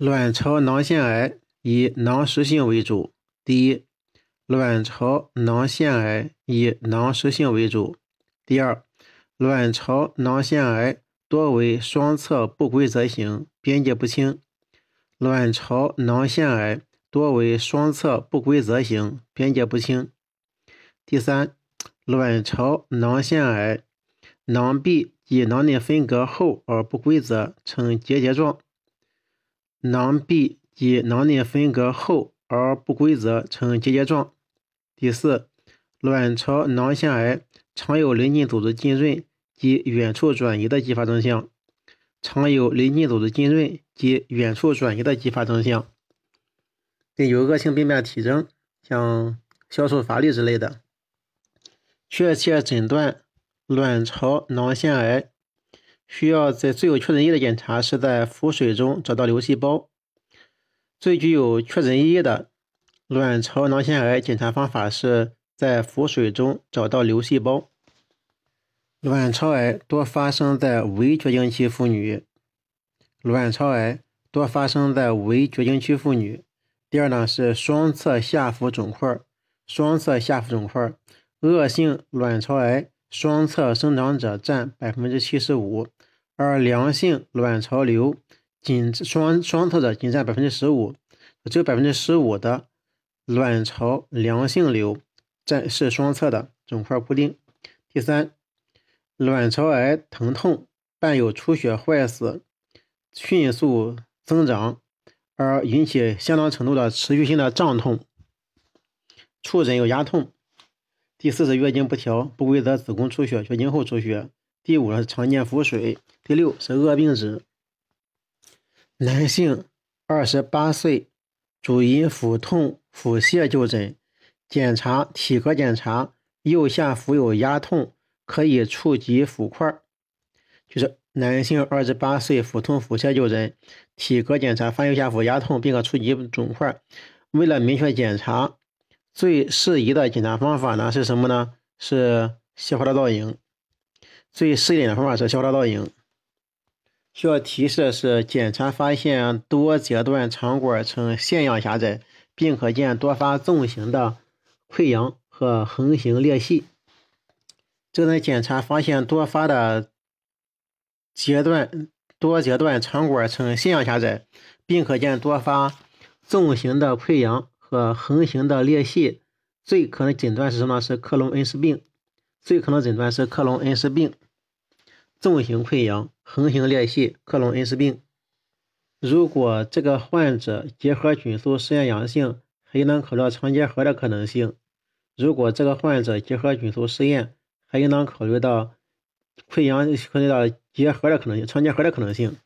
卵巢囊腺癌以囊实性为主。第一，卵巢囊腺癌以囊实性为主。第二，卵巢囊腺癌多为双侧不规则型，边界不清。卵巢囊腺癌多为双侧不规则型，边界不清。第三，卵巢囊腺癌囊壁及囊内分隔厚而不规则，呈结节状。囊壁及囊内分隔厚而不规则，呈结节状。第四，卵巢囊腺癌常有邻近组织浸润及远处转移的继发征象，常有邻近组织浸润及远处转移的继发征象，并有恶性病变体征，像消瘦乏力之类的。确切诊断卵巢囊腺癌。需要在最有确诊意义的检查是在腹水中找到瘤细胞。最具有确诊意义的卵巢囊腺癌检查方法是在腹水中找到瘤细胞。卵巢癌多发生在围绝经期妇女。卵巢癌多发生在围绝经期妇女。第二呢是双侧下腹肿块，双侧下腹肿块，恶性卵巢癌双侧生长者占百分之七十五。而良性卵巢瘤仅双双侧的仅占百分之十五，只有百分之十五的卵巢良性瘤占是双侧的肿块固定。第三，卵巢癌疼痛伴有出血、坏死、迅速增长，而引起相当程度的持续性的胀痛，触诊有压痛。第四是月经不调、不规则子宫出血、绝经后出血。第五是常见腹水。第六是恶病指，男性，二十八岁，主因腹痛、腹泻就诊，检查体格检查，右下腹有压痛，可以触及腹块。就是男性二十八岁，腹痛、腹泻就诊，体格检查发现右下腹压痛，并可触及肿块。为了明确检查，最适宜的检查方法呢是什么呢？是消化道倒影。最适应的方法是消化道倒影。需要提示的是，检查发现多阶段肠管呈腺样狭窄，并可见多发纵行的溃疡和横行裂隙。这在，检查发现多发的截段多截段肠管呈腺样狭窄，并可见多发纵行的溃疡和横行的裂隙。最可能诊断是什么？是克隆恩氏病。最可能诊断是克隆恩氏病。纵型溃疡、横行裂隙，克隆恩氏病。如果这个患者结核菌素试验阳性，还应当考虑到肠结核的可能性。如果这个患者结核菌素试验，还应当考虑到溃疡、考虑到结核的可能性、肠结核的可能性。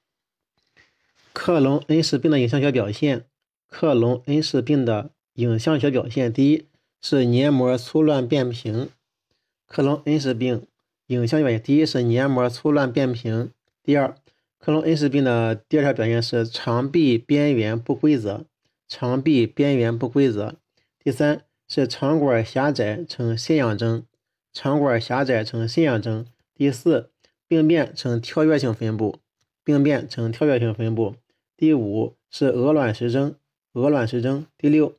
克隆恩氏病的影像学表现，克隆恩氏病的影像学表现，第一是黏膜粗乱变平。克隆恩氏病。影像表现，第一是黏膜粗乱变平。第二，克隆恩氏病的第二条表现是肠壁边缘不规则，肠壁边缘不规则。第三是肠管狭窄呈腺样征，肠管狭窄呈腺样征。第四，病变呈跳跃性分布，病变呈跳跃性分布。第五是鹅卵石征，鹅卵石征。第六，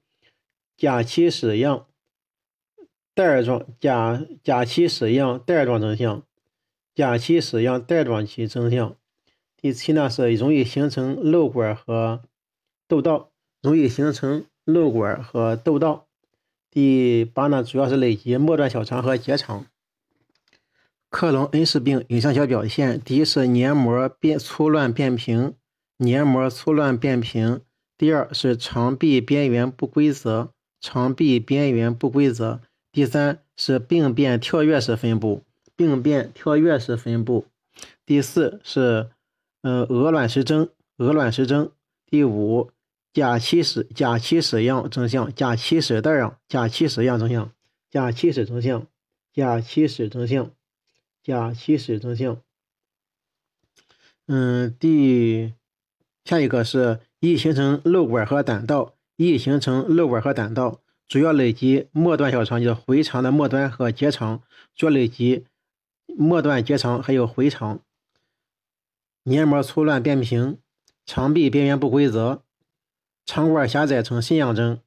假期屎样。带儿状假假期屎样带儿状征象，假期屎样带状期征象。第七呢是容易形成瘘管和窦道，容易形成瘘管和窦道。第八呢主要是累及末端小肠和结肠。克隆恩氏病影像学表现，第一是黏膜变粗乱变平，黏膜粗乱变平。第二是肠壁边缘不规则，肠壁边缘不规则。第三是病变跳跃式分布，病变跳跃式分布。第四是，呃，鹅卵石征，鹅卵石征。第五，假期屎假期屎样征象，假期屎带样，假期屎样征象，假期屎征象，假期屎征象，假期屎征象。嗯，第下一个是易形成瘘管和胆道，易形成瘘管和胆道。主要累及末端小肠，就是回肠的末端和结肠，主要累及末端结肠还有回肠。黏膜粗乱变平，肠壁边缘不规则，肠管狭窄呈腺样征，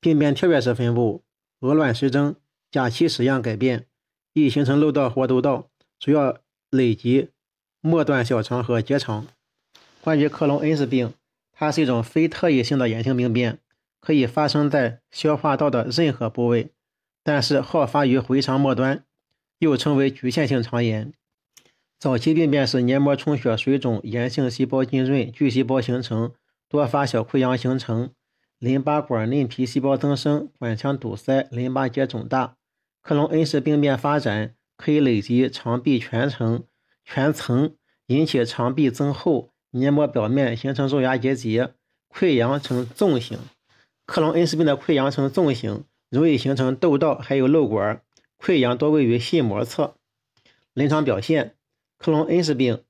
病变跳跃式分布，鹅卵石征，假期矢样改变，易形成漏道或窦道，主要累及末端小肠和结肠。关于克隆恩氏病，它是一种非特异性的炎性病变，可以发生在消化道的任何部位，但是好发于回肠末端，又称为局限性肠炎。早期病变是黏膜充血、水肿、炎性细胞浸润、巨细胞形成、多发小溃疡形成、淋巴管内皮细胞增生、管腔堵塞、淋巴结肿大。克隆恩氏病变发展可以累及肠壁全程、全层，引起肠壁增厚。黏膜表面形成肉芽结节，溃疡呈纵形。克隆恩氏病的溃疡呈纵形，容易形成窦道，还有瘘管。溃疡多位于细膜侧。临床表现：克隆恩氏病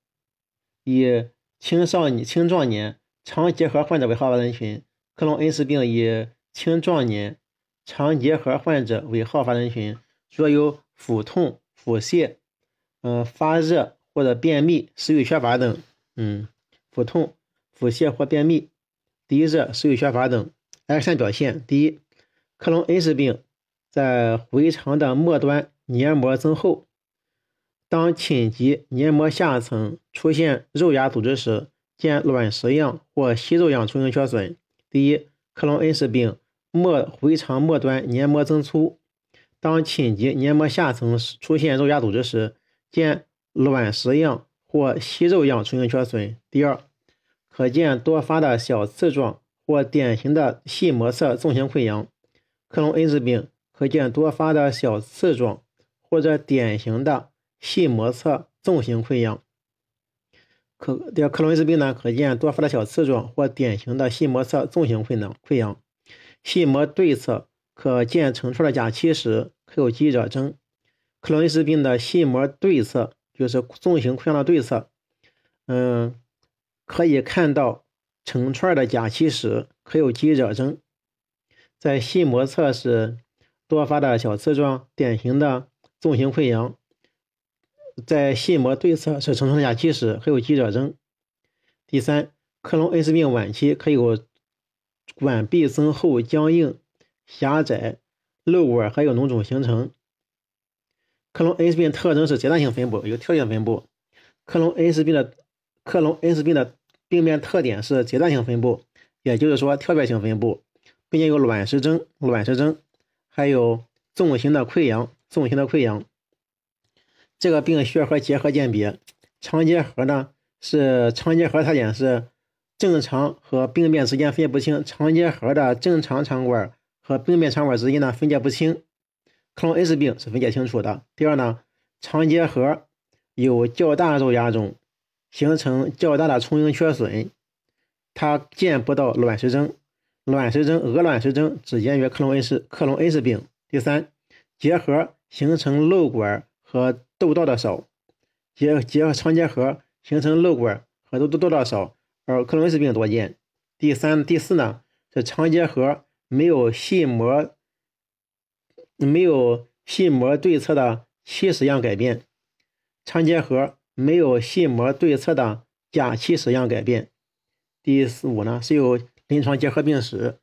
以青少年、青壮年肠结核患者为好发人群。克隆恩氏病以青壮年肠结核患者为好发人群，主要有腹痛、腹泻、嗯发热或者便秘、食欲缺乏等。嗯。腹痛、腹泻或便秘、低热、食欲缺乏等。X 线表现：第一，克隆恩氏病在回肠的末端黏膜增厚，当侵及黏膜下层出现肉芽组织时，见卵石样或息肉样出现缺损。第一，克隆恩氏病末回肠末端黏膜增粗，当侵及黏膜下层出现肉芽组织时，见卵石样。或息肉样出现缺损。第二，可见多发的小刺状或典型的细膜侧纵形溃疡。克隆恩氏病可见多发的小刺状或者典型的细膜侧纵形溃疡。可第二，克隆恩氏病呢，可见多发的小刺状或典型的细膜侧纵形溃疡。溃疡，细膜对侧可见成串的假憩石，可有积热征。克隆恩氏病的细膜对侧。就是纵形溃疡的对侧，嗯，可以看到成串的假憩石，可有积热征。在细膜侧是多发的小刺状，典型的纵形溃疡。在细膜对侧是成串的假憩石，还有积热征。第三，克隆恩氏病晚期可有管壁增厚、僵硬、狭窄、瘘管，还有脓肿形成。克隆恩氏病特征是阶段性分布，有跳跃分布。克隆恩氏病的克隆恩氏病的病变特点是阶段性分布，也就是说跳跃性分布，并且有卵石征、卵石征，还有纵形的溃疡、纵形的溃疡。这个病血核结核鉴别，肠结核呢是肠结核特点是正常和病变之间分不清，肠结核的正常肠管和病变肠管之间呢分界不清。克隆氏病是分解清楚的。第二呢，肠结核有较大肉芽肿，形成较大的充盈缺损，它见不到卵石征。卵石征、鹅卵石征只见于克隆恩氏克隆恩氏病。第三，结核形成瘘管和窦道的少，结结肠结核形成瘘管和窦窦道少，而克隆恩氏病多见。第三、第四呢，是肠结核没有细膜。没有细膜对侧的憩室样改变，肠结核没有细膜对侧的假憩室样改变。第四五呢是有临床结核病史。